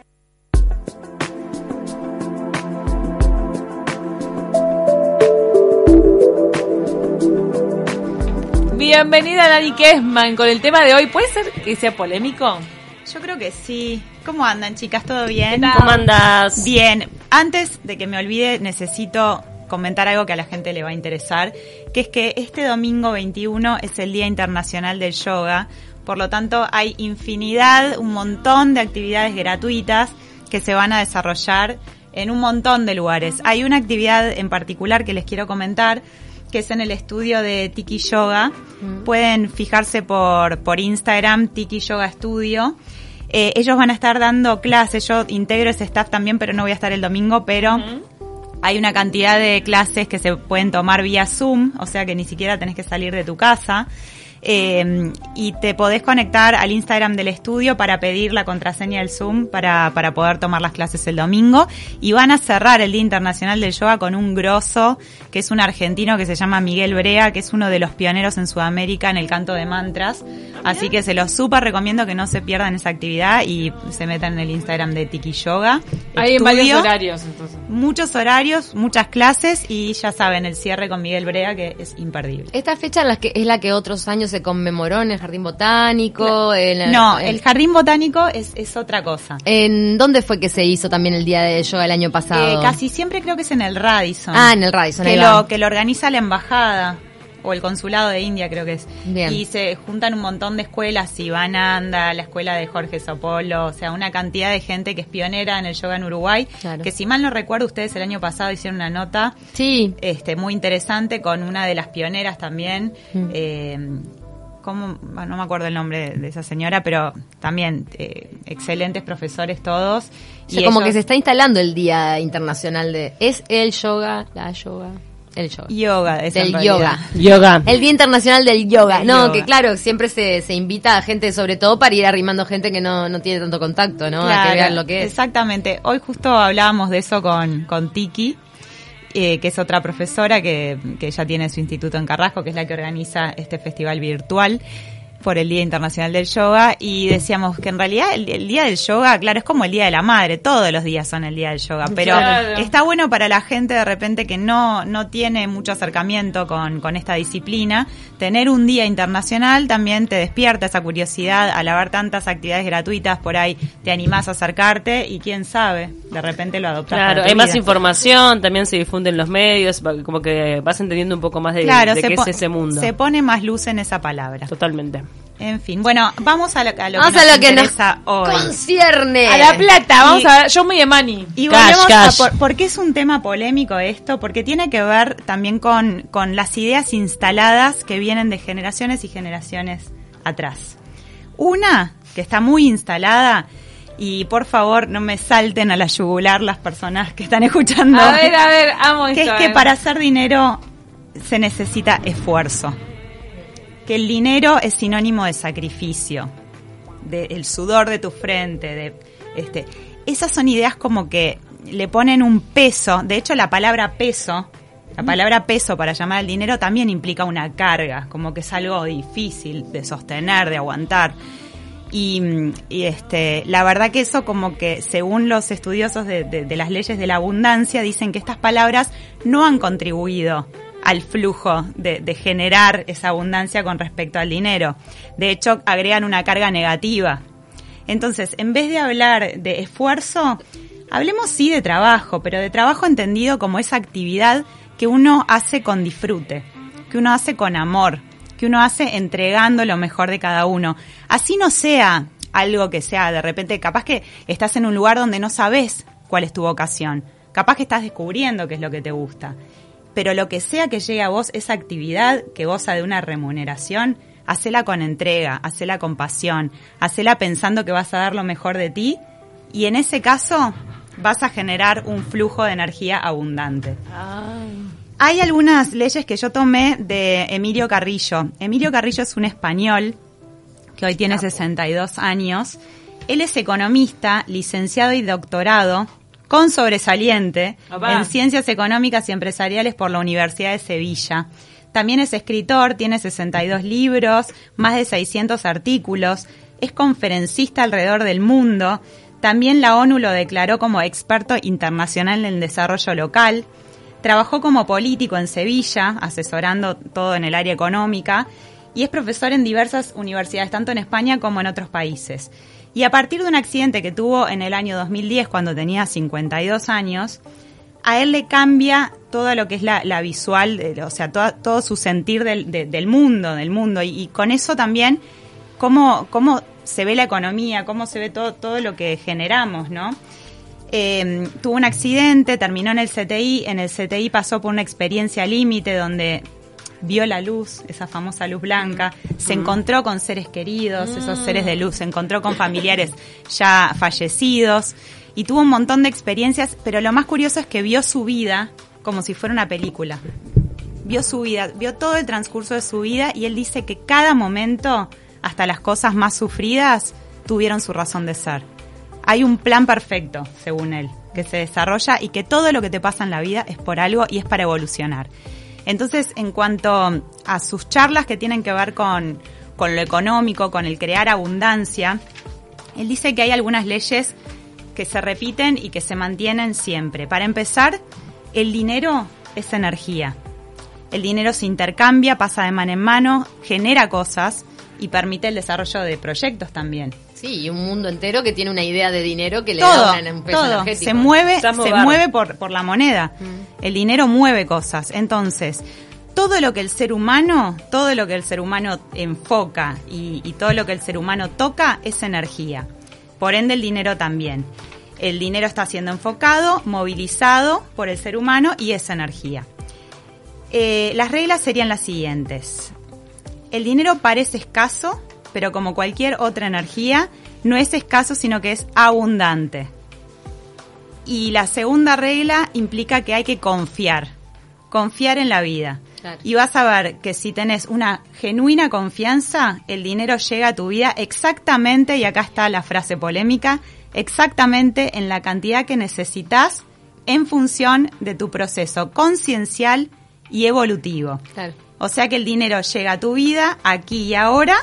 Bienvenida Dani Kesman con el tema de hoy. ¿Puede ser que sea polémico? Yo creo que sí. ¿Cómo andan, chicas? ¿Todo bien? ¿Qué tal? ¿Cómo andas? Bien. Antes de que me olvide, necesito comentar algo que a la gente le va a interesar, que es que este domingo 21 es el Día Internacional del Yoga. Por lo tanto, hay infinidad, un montón de actividades gratuitas que se van a desarrollar en un montón de lugares. Hay una actividad en particular que les quiero comentar, que es en el estudio de Tiki Yoga. Pueden fijarse por, por Instagram, Tiki Yoga Studio. Eh, ellos van a estar dando clases, yo integro ese staff también, pero no voy a estar el domingo, pero hay una cantidad de clases que se pueden tomar vía Zoom, o sea que ni siquiera tenés que salir de tu casa. Eh, y te podés conectar al Instagram del estudio para pedir la contraseña del Zoom para, para poder tomar las clases el domingo. Y van a cerrar el Día Internacional del Yoga con un grosso, que es un argentino que se llama Miguel Brea, que es uno de los pioneros en Sudamérica en el canto de mantras. Así que se los súper recomiendo que no se pierdan esa actividad y se metan en el Instagram de Tiki Yoga. Hay en Estudio. varios horarios, entonces. Muchos horarios, muchas clases y ya saben, el cierre con Miguel Brea que es imperdible. Esta fecha en la que, es la que otros años se conmemoró en el Jardín Botánico. en- No, en- el jardín botánico es, es otra cosa. ¿En dónde fue que se hizo también el Día de Yoga el año pasado? Eh, casi siempre creo que es en el Radisson. Ah, en el Radisson, Que lo, que lo organiza la embajada o el consulado de India creo que es. Bien. Y se juntan un montón de escuelas, Sivananda, la escuela de Jorge Sopolo, o sea, una cantidad de gente que es pionera en el yoga en Uruguay. Claro. Que si mal no recuerdo, ustedes el año pasado hicieron una nota sí. este, muy interesante con una de las pioneras también. Mm. eh, no me acuerdo el nombre de, de esa señora, pero también eh, excelentes profesores todos. O sea, como que se está instalando el Día Internacional de... ¿Es el yoga? ¿La yoga? El yoga. Yoga, es Del yoga. Yoga. El Día Internacional del Yoga. Del no, yoga. que claro, siempre se, se invita a gente, sobre todo para ir arrimando gente que no, no tiene tanto contacto, ¿no? a que vean lo que es. Exactamente. Hoy justo hablábamos de eso con, con Tiki, eh, que es otra profesora que, que ya tiene su instituto en Carrasco, que es la que organiza este festival virtual por el Día Internacional del Yoga y decíamos que en realidad el, el Día del Yoga, claro, es como el Día de la Madre, todos los días son el Día del Yoga, pero Claro. está bueno para la gente de repente que no, no tiene mucho acercamiento con, con esta disciplina, tener un día internacional también te despierta esa curiosidad, al haber tantas actividades gratuitas por ahí, te animás a acercarte y quién sabe, de repente lo adoptás. Claro, hay más información, también se difunde en los medios, como que vas entendiendo un poco más de, Claro, de qué es ese mundo. Se pone más luz en esa palabra. Totalmente. En fin, bueno, vamos a lo, a lo Vamos que a nos lo que nos interesa hoy. concierne. A la plata, vamos Y- a ver, yo me de money. Y Cash, volvemos cash. a por, ¿por qué es un tema polémico esto? Porque tiene que ver también con, con las ideas instaladas que vienen de generaciones y generaciones atrás. Una que está muy instalada y por favor no me salten a la yugular las personas que están escuchando. A ver, a ver, amo que es esto, que eh. para hacer dinero se necesita esfuerzo. Que el dinero es sinónimo de sacrificio, del sudor de tu frente, de este. Esas son ideas como que le ponen un peso. De hecho, la palabra peso, la palabra peso para llamar al dinero también implica una carga, como que es algo difícil de sostener, de aguantar. Y, y, este, la verdad que eso como que según los estudiosos de, de- de las leyes de la abundancia dicen que estas palabras no han contribuido al flujo de, generar esa abundancia con respecto al dinero. De hecho, agregan una carga negativa. Entonces, en vez de hablar de esfuerzo, hablemos sí de trabajo, pero de trabajo entendido como esa actividad que uno hace con disfrute, que uno hace con amor, que uno hace entregando lo mejor de cada uno. Así no sea algo que sea de repente, capaz que estás en un lugar donde no sabes cuál es tu vocación, capaz que estás descubriendo qué es lo que te gusta. Pero lo que sea que llegue a vos, esa actividad que goza de una remuneración, hacela con entrega, hacela con pasión, hacela pensando que vas a dar lo mejor de ti y en ese caso vas a generar un flujo de energía abundante. Hay algunas leyes que yo tomé de Emilio Carrillo. Emilio Carrillo es un español que hoy tiene 62 años. Él es economista, licenciado y doctorado con sobresaliente Opa. en Ciencias Económicas y Empresariales por la Universidad de Sevilla. También es escritor, tiene 62 libros, más de 600 artículos, es conferencista alrededor del mundo. También la ONU lo declaró como experto internacional en desarrollo local. Trabajó como político en Sevilla, asesorando todo en el área económica, y es profesor en diversas universidades, tanto en España como en otros países. Y a partir de un accidente que tuvo en el año 2010, cuando tenía 52 años, a él le cambia todo lo que es la, visual, o sea, todo su sentir del, de- del mundo, del mundo, y, con eso también cómo, cómo se ve la economía, cómo se ve todo, todo lo que generamos, ¿no? Eh, tuvo un accidente, terminó en el CTI, en el CTI pasó por una experiencia límite donde vio la luz, esa famosa luz blanca, se encontró con seres queridos, esos seres de luz, se encontró con familiares ya fallecidos y tuvo un montón de experiencias, pero lo más curioso es que vio su vida como si fuera una película. Vio su vida, vio todo el transcurso de su vida y él dice que cada momento, hasta las cosas más sufridas, tuvieron su razón de ser. Hay un plan perfecto, según él, que se desarrolla y que todo lo que te pasa en la vida es por algo y es para evolucionar. Entonces, en cuanto a sus charlas que tienen que ver con, con lo económico, con el crear abundancia, él dice que hay algunas leyes que se repiten y que se mantienen siempre. Para empezar, el dinero es energía. El dinero se intercambia, pasa de mano en mano, genera cosas y permite el desarrollo de proyectos también. Sí, y un mundo entero que tiene una idea de dinero que le todo, da un peso todo. energético. Se mueve, Estamos se mueve por, por la moneda. El dinero mueve cosas. Entonces, todo lo que el ser humano, todo lo que el ser humano enfoca y, y todo lo que el ser humano toca es energía. Por ende, el dinero también. El dinero está siendo enfocado, movilizado por el ser humano y es energía. Eh, las reglas serían las siguientes. El dinero parece escaso, pero como cualquier otra energía, no es escaso, sino que es abundante. Y la segunda regla implica que hay que confiar, confiar en la vida. Claro. Y vas a ver que si tenés una genuina confianza, el dinero llega a tu vida exactamente, y acá está la frase polémica, exactamente en la cantidad que necesitas en función de tu proceso conciencial y evolutivo. Claro. O sea que el dinero llega a tu vida aquí y ahora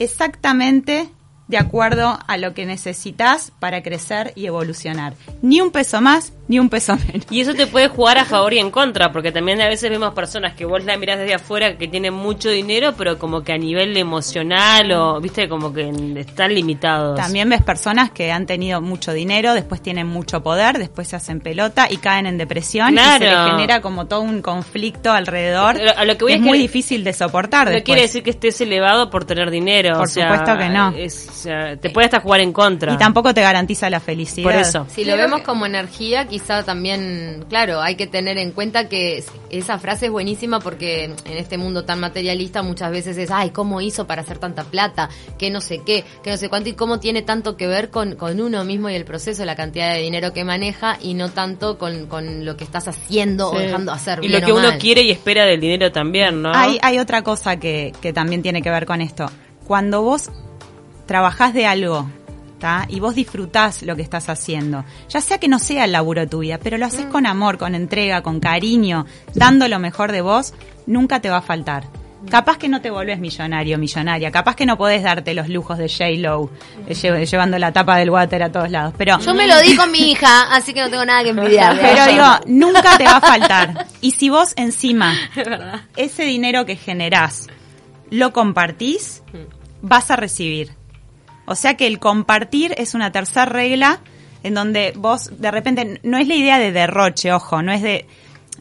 exactamente de acuerdo a lo que necesitas para crecer y evolucionar. Ni un peso más, ni un peso menos. Y eso te puede jugar a favor y en contra, porque también a veces vemos personas que vos la mirás desde afuera que tienen mucho dinero, pero como que a nivel emocional o, viste, como que están limitados. También ves personas que han tenido mucho dinero, después tienen mucho poder, después se hacen pelota y caen en depresión y se Claro. les genera como todo un conflicto alrededor. Pero a lo que voy es es que- muy difícil de soportar. No después. quiere decir que estés elevado por tener dinero. Por o sea, supuesto que no. es- sea, te puede hasta jugar en contra. Y tampoco te garantiza la felicidad. Por eso. Si lo vemos como energía, quizá también, claro, hay que tener en cuenta que es- esa frase es buenísima porque en este mundo tan materialista muchas veces es, ay, ¿cómo hizo para hacer tanta plata? Que no sé qué, que no sé cuánto, y cómo tiene tanto que ver con, con uno mismo y el proceso, la cantidad de dinero que maneja y no tanto con, con lo que estás haciendo o dejando hacer. Y bien lo que o uno quiere y espera del dinero también, ¿no? Hay, hay otra cosa que, que también tiene que ver con esto. Cuando vos trabajás de algo, ¿tá? Y vos disfrutás lo que estás haciendo. Ya sea que no sea el laburo de tu vida, pero lo haces con amor, con entrega, con cariño, dando lo mejor de vos, nunca te va a faltar. Capaz que no te volvés millonario, millonaria. Capaz que no podés darte los lujos de J-Lo, eh, lle- llevando la tapa del water a todos lados. Pero Yo me lo di con mi hija, así que no tengo nada que envidiar. pero digo, nunca te va a faltar. Y si vos encima ese dinero que generás lo compartís, vas a recibir. O sea que el compartir es una tercera regla en donde vos de repente no es la idea de derroche, ojo, no es de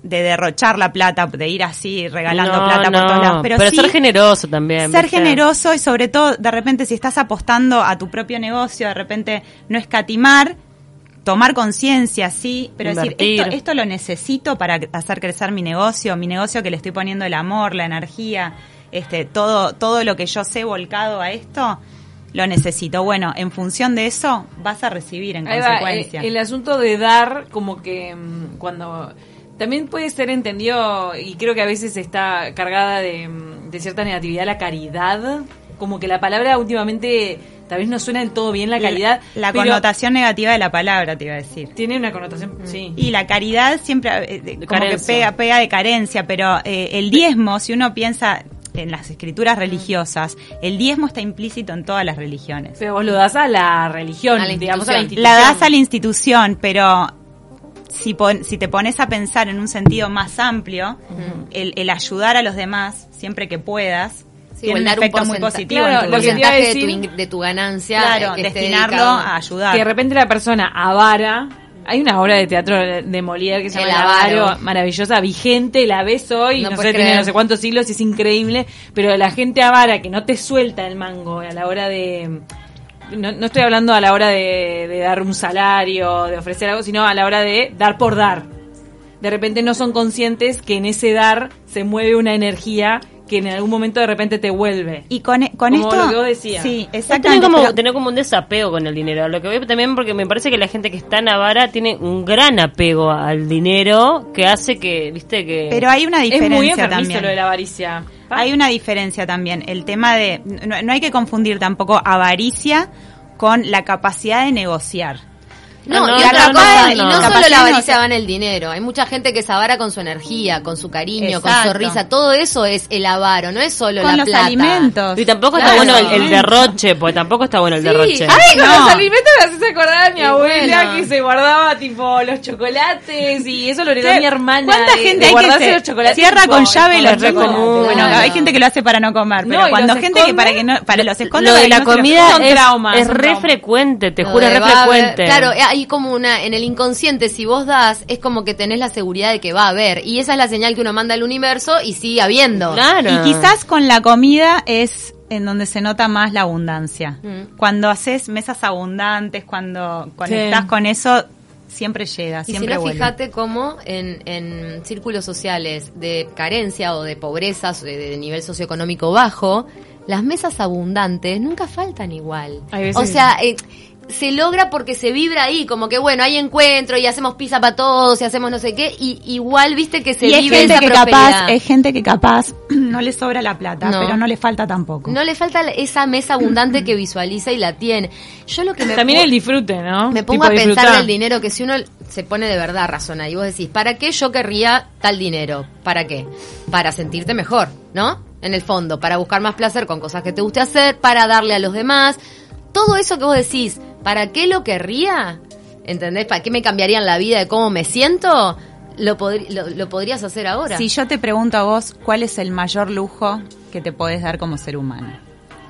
de derrochar la plata, de ir así regalando No, plata por todos lados, pero, pero sí ser generoso también. ser generoso y sobre todo, de repente, si estás apostando a tu propio negocio, de repente no escatimar, tomar conciencia, sí, pero decir, esto, esto lo necesito para hacer crecer mi negocio, mi negocio que le estoy poniendo el amor, la energía, este, todo, todo lo que yo sé volcado a esto, lo necesito. Bueno, en función de eso, vas a recibir en Ahí consecuencia. eh, el asunto de dar, como que mm, cuando. También puede ser entendido, y creo que a veces está cargada de, mm, de cierta negatividad, la caridad. Como que la palabra últimamente tal vez no suena del todo bien la caridad. La connotación negativa de la palabra, te iba a decir. Tiene una connotación, sí. Y la caridad siempre eh, de- como que pega, pega de carencia, pero eh, el diezmo, si uno piensa en las escrituras religiosas, el diezmo está implícito en todas las religiones. Pero vos lo das a la religión, A la digamos, a la institución. La das a la institución, pero si, pon- si te pones a pensar en un sentido más amplio, el, el ayudar a los demás siempre que puedas, Sí, tiene un dar un efecto muy positivo. claro, en tu vida. decir- de tu, in- de tu ganancia. Claro, que destinarlo dedicado. a ayudar. Que de repente la persona avara. Hay una obra de teatro de Molière que se llama El avaro. avaro, maravillosa, vigente, la ves hoy, No sé, tiene no sé cuántos siglos, y es increíble, pero la gente avara que no te suelta el mango a la hora de... No, no estoy hablando a la hora de, de dar un salario, de ofrecer algo, sino a la hora de dar por dar. De repente no son conscientes que en ese dar se mueve una energía que en algún momento de repente te vuelve. Y con, con Como esto... lo que vos decías. Sí, tener exactamente. como, pero- tener como un desapego con el dinero. Lo que veo también porque me parece que la gente que está en Avara tiene un gran apego al dinero que hace que, viste, que... Pero hay una Es muy diferencia también. lo de la avaricia. Hay una diferencia también. El tema de. No, no hay que confundir tampoco avaricia con la capacidad de negociar. No, No, y no, otra no, cosa, no, y no. solo la avaricia va en el dinero. Hay mucha gente que se avara con su energía, con su cariño, con su risa. Todo eso es el avaro, no es solo Con la los plata. alimentos. Y tampoco Claro. está bueno el, el derroche, porque tampoco está bueno el derroche. Ay, con No. los alimentos me haces acordar a mi Y abuela bueno. que se guardaba tipo los chocolates y eso lo heredó ¿Qué? mi hermana. ¿Cuánta de- gente de hay que se los chocolates? cierra tipo, con llave los chocolates? Bueno, hay gente que lo hace para no comer, pero cuando gente que para que no para los esconde Lo de la comida es, es re frecuente, te juro, es re frecuente. Claro, eh, hay como una, en el inconsciente, si vos das, es como que tenés la seguridad de que va a haber. Y esa es la señal que uno manda al universo y sigue habiendo. Claro. Y quizás con la comida es en donde se nota más la abundancia. Mm. Cuando haces mesas abundantes, cuando conectás Sí. con eso, siempre llega, Y si siempre no, vuelve. fíjate cómo en, en círculos sociales de carencia o de pobreza, de, de nivel socioeconómico bajo, las mesas abundantes nunca faltan igual. Hay veces O sea, eh, se logra porque se vibra ahí, como que bueno, hay encuentro y hacemos pizza para todos y hacemos no sé qué, y igual viste que se y es vive gente esa que capaz, es gente que capaz no le sobra la plata, No. pero no le falta tampoco. No le falta esa mesa abundante que visualiza y la tiene. Yo lo que me También el disfrute, ¿no? Me pongo Tipo, a pensar disfrutar. del dinero que si uno se pone de verdad a razonar y vos decís, ¿para qué yo querría tal dinero? ¿Para qué? Para sentirte mejor, ¿no? En el fondo, para buscar más placer con cosas que te guste hacer, para darle a los demás. Todo eso que vos decís, ¿para qué lo querría? ¿Entendés? ¿Para qué me cambiarían la vida de cómo me siento? Lo, lo, lo podrías hacer ahora. Si yo te pregunto a vos, ¿cuál es el mayor lujo que te podés dar como ser humano?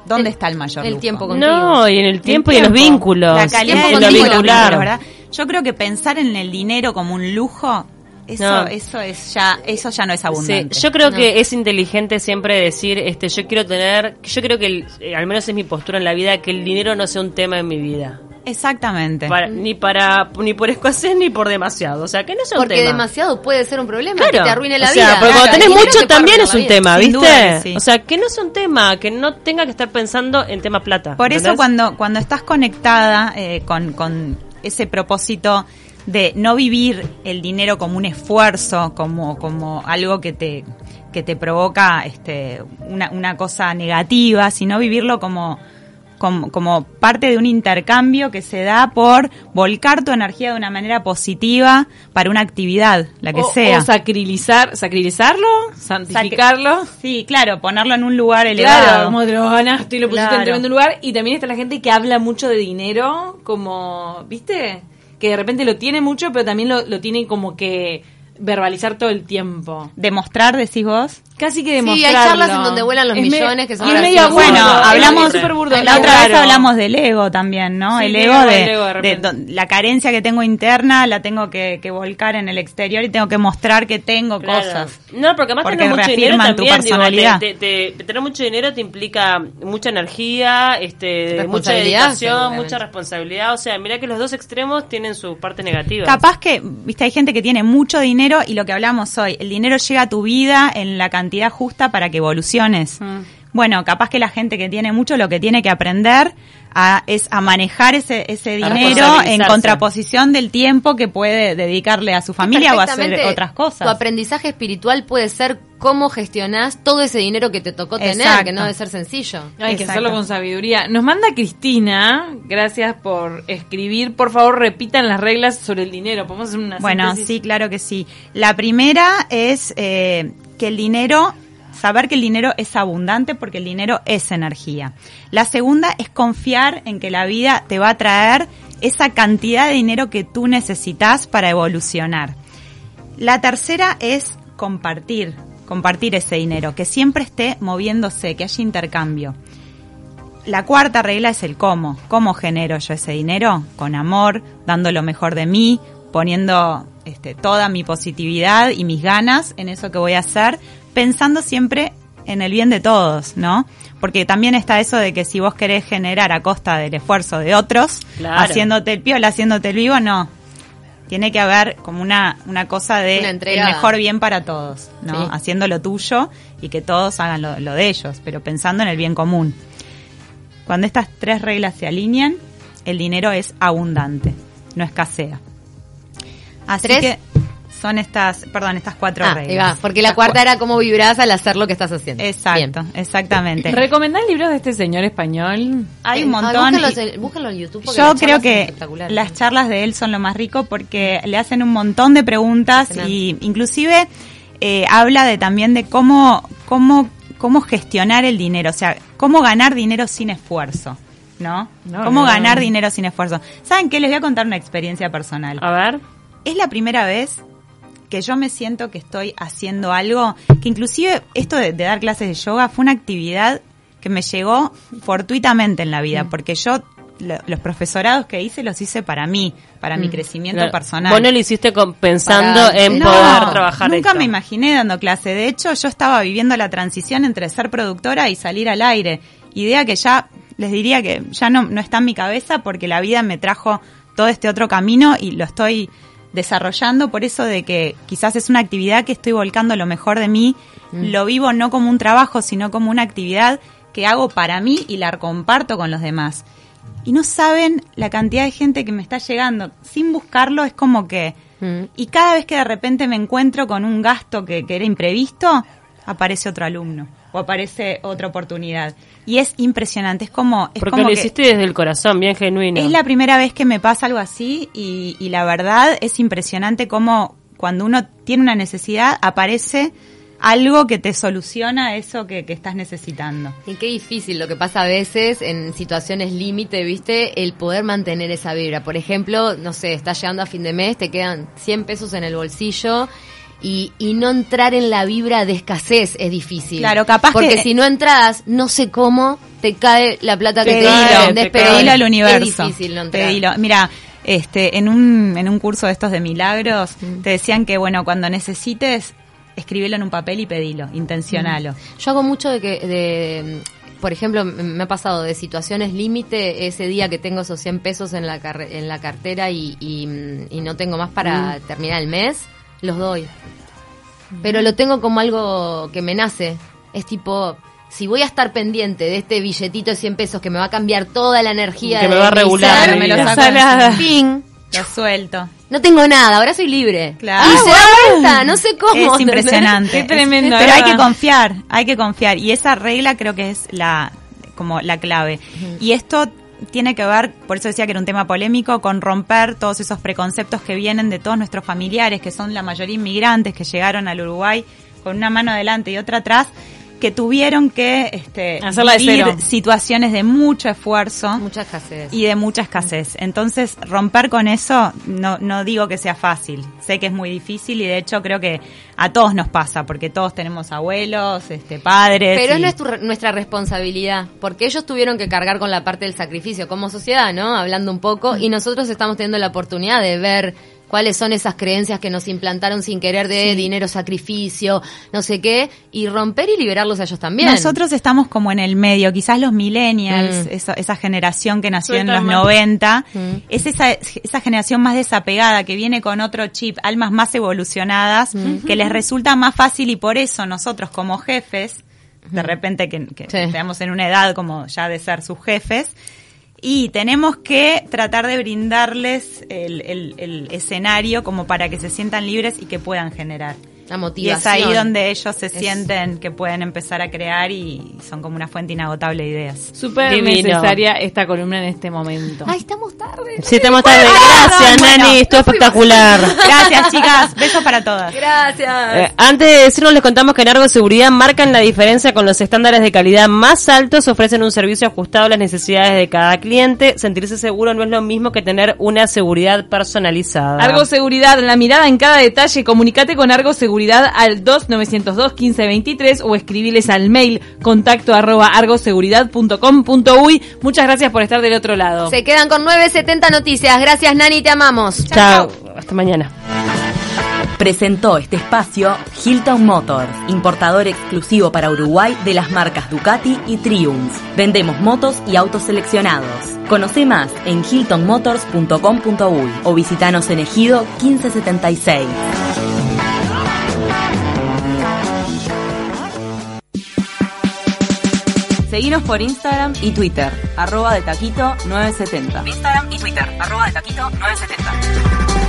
¿Dónde El- está el mayor el lujo? tiempo contigo. No, y en el tiempo y en los vínculos. La calidad en lo vincular. ¿verdad? Yo creo que pensar en el dinero como un lujo, eso, No. eso es ya, eso ya no es Sí, abundante. yo creo No. que es inteligente siempre decir, este, yo quiero tener, yo creo que el- eh, al menos es mi postura en la vida, que el dinero no sea un tema en mi vida. Exactamente. Para- ni para, ni por escasez ni por demasiado. O sea, que no sea un Porque tema. demasiado puede ser un problema, Claro. que te arruine la o sea, vida. porque cuando Claro, tenés el dinero mucho también es un tema, ¿viste? sí. O sea, que no sea un tema, que no tenga que estar pensando en tema plata. Por eso cuando, cuando estás conectada eh, con, con ese propósito de no vivir el dinero como un esfuerzo, como, como algo que te, que te provoca este, una, una cosa negativa, sino vivirlo como, como, como parte de un intercambio que se da por volcar tu energía de una manera positiva para una actividad, la que o, sea. o sacrilizar, sacrilizarlo, santificarlo. Sí, claro, ponerlo en un lugar elevado. Claro, como te lo ganaste y lo pusiste Claro. en tremendo lugar. Y también está la gente que habla mucho de dinero, como, ¿viste? Que de repente lo tiene mucho, pero también lo, lo tiene como que verbalizar todo el tiempo. Demostrar, decís vos. Casi que Sí, hay demostrarlo. charlas en donde vuelan los Es millones que son y es medio burdo, Bueno, es hablamos burdo. la otra vez hablamos del ego también, ¿no? Sí, el ego de, del ego de de la carencia que tengo interna la tengo que, que volcar en el exterior y tengo que mostrar que tengo Claro. cosas. No, porque además Porque tener mucho dinero reafirman tu también, digo, personalidad. te- te- te- tener mucho dinero te implica mucha energía, este, mucha dedicación, mucha responsabilidad. O sea, mira que los dos extremos tienen sus partes negativas. Capaz que, viste, hay gente que tiene mucho dinero y lo que hablamos hoy, el dinero llega a tu vida en la cantidad justa para que evoluciones. Mm. Bueno, capaz que la gente que tiene mucho lo que tiene que aprender a- es a manejar ese, ese dinero en contraposición del tiempo que puede dedicarle a su familia o a hacer otras cosas. Tu aprendizaje espiritual puede ser cómo gestionás todo ese dinero que te tocó tener, Exacto. que no debe ser sencillo. Hay que hacerlo con sabiduría. Nos manda Cristina, gracias por escribir. Por favor, repitan las reglas sobre el dinero. Podemos hacer una Bueno, síntesis? sí, claro que sí. La primera es eh, que el dinero, saber que el dinero es abundante porque el dinero es energía. La segunda es confiar en que la vida te va a traer esa cantidad de dinero que tú necesitas para evolucionar. La tercera es compartir, compartir ese dinero, que siempre esté moviéndose, que haya intercambio. La cuarta regla es el cómo. ¿Cómo genero yo ese dinero? Con amor, dando lo mejor de mí, poniendo este, toda mi positividad y mis ganas en eso que voy a hacer, pensando siempre en el bien de todos, ¿no? Porque también está eso de que si vos querés generar a costa del esfuerzo de otros, Claro. haciéndote el piola, haciéndote el vivo, no. Tiene que haber como una, una cosa de Una el mejor bien para todos, ¿no? Sí. Haciendo lo tuyo y que todos hagan lo, lo de ellos, pero pensando en el bien común. Cuando estas tres reglas se alinean, el dinero es abundante, no escasea. Así ¿Tres? que son estas, perdón, estas cuatro Ah, reglas. ahí va, porque la cuarta cua- era cómo vibrás al hacer lo que estás haciendo. Exacto, exactamente. ¿Recomendás libros de este señor español? Hay un Ah, montón. búscalos y- en- búscalo en YouTube. porque Yo las creo que las charlas de él son lo más rico porque le hacen un montón de preguntas y inclusive eh, habla de también de cómo, cómo, cómo gestionar el dinero, o sea, cómo ganar dinero sin esfuerzo, ¿no? No, cómo no. ganar dinero sin esfuerzo. ¿Saben qué? Les voy a contar una experiencia personal. A ver. Es la primera vez que yo me siento que estoy haciendo algo, que inclusive esto de, de dar clases de yoga fue una actividad que me llegó fortuitamente en la vida, Mm. porque yo lo- los profesorados que hice los hice para mí, para mi Mm. crecimiento Claro. personal. Vos no lo hiciste con- pensando Para- en No, poder trabajar Nunca esto. me imaginé dando clase. De hecho, yo estaba viviendo la transición entre ser productora y salir al aire. Idea que ya, les diría que ya no, no está en mi cabeza porque la vida me trajo todo este otro camino y lo estoy desarrollando por eso de que quizás es una actividad que estoy volcando lo mejor de mí. Lo vivo no como un trabajo, sino como una actividad que hago para mí y la comparto con los demás. Y no saben la cantidad de gente que me está llegando. Sin buscarlo es como que... Y cada vez que de repente me encuentro con un gasto que, que era imprevisto, aparece otro alumno o aparece otra oportunidad. Y es impresionante, es como... Es Porque como lo que hiciste desde el corazón, bien genuino. es la primera vez que me pasa algo así y, y la verdad es impresionante cómo cuando uno tiene una necesidad aparece algo que te soluciona eso que, que estás necesitando. Y qué difícil lo que pasa a veces en situaciones límite, ¿viste? El poder mantener esa vibra. Por ejemplo, no sé, estás llegando a fin de mes, te quedan 100 pesos en el bolsillo y, y no entrar en la vibra de escasez es difícil. Claro, capaz Porque que- si no entras, no sé cómo, te cae la plata que te. Pero pedilo al es universo. difícil no entrar. Pedilo. Mira, este, en un, en un curso de estos de milagros, te decían que bueno, cuando necesites, escribilo en un papel y pedilo, intencionalo. Yo hago mucho de que, de, por ejemplo, me ha pasado de situaciones límite ese día que tengo esos 100 pesos en la, carre- en la cartera y, y, mm, y no tengo más para terminar el mes, los doy. Pero lo tengo como algo que me nace. Es tipo, si voy a estar pendiente de este billetito de 100 pesos que me va a cambiar toda la energía Que me va a regular me lo saco. ¡ping! Lo suelto. No tengo nada, ahora soy libre. Claro. Y se da Ah, vuelta, no sé cómo. Es impresionante. Qué tremendo, Pero hay que confiar, hay que confiar. Y esa regla creo que es la, como la clave. Y esto tiene que ver, por eso decía que era un tema polémico, con romper todos esos preconceptos que vienen de todos nuestros familiares, que son la mayoría inmigrantes que llegaron al Uruguay con una mano adelante y otra atrás, que tuvieron que este, Hacerla de vivir cero. situaciones de mucho esfuerzo Mucha escasez. y de mucha escasez. Entonces, romper con eso, no, no digo que sea fácil. Sé que es muy difícil y de hecho creo que a todos nos pasa, porque todos tenemos abuelos, este, padres. Pero es y- nuestra, nuestra responsabilidad, porque ellos tuvieron que cargar con la parte del sacrificio como sociedad, ¿no? Hablando un poco, y nosotros estamos teniendo la oportunidad de ver cuáles son esas creencias que nos implantaron sin querer de dinero, sacrificio, no sé qué, y romper y liberarlos a ellos también. Nosotros estamos como en el medio, quizás los millennials, Mm. esa, esa generación que nació en los el mate. 90, Mm. es esa, esa generación más desapegada, que viene con otro chip, almas más evolucionadas, Mm. que les resulta más fácil y por eso nosotros como jefes, de repente que, que estamos en una edad como ya de ser sus jefes, y tenemos que tratar de brindarles el, el- el escenario como para que se sientan libres y que puedan generar. La Y es ahí donde ellos se Es- sienten que pueden empezar a crear y son como una fuente inagotable de ideas. Súper necesaria esta columna en este momento. Ay, estamos tarde. Sí, estamos tarde. Gracias, bueno. Nani. Estuvo espectacular. Gracias, chicas. Besos para todas. Gracias. Eh, antes de decirnos, les contamos que en Argo Seguridad marcan la diferencia con los estándares de calidad más altos, ofrecen un servicio ajustado a las necesidades de cada cliente. Sentirse seguro no es lo mismo que tener una seguridad personalizada. Argo Seguridad, la mirada en cada detalle. Comunicate con Argo Seguridad al 2902 1523 o escribiles al mail contacto arroba argoseguridad.com.uy. Muchas gracias por estar del otro lado. Se quedan con 970 noticias. Gracias, Nani, te amamos. Chao. Hasta mañana. Presentó este espacio Hilton Motors, importador exclusivo para Uruguay de las marcas Ducati y Triumph. Vendemos motos y autos seleccionados. Conoce más en hiltonmotors.com.uy o visitanos en Ejido 1576. Seguinos por Instagram y Twitter, arroba de taquito 970. Instagram y Twitter, arroba de taquito 970.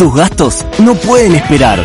Tus gastos no pueden esperar.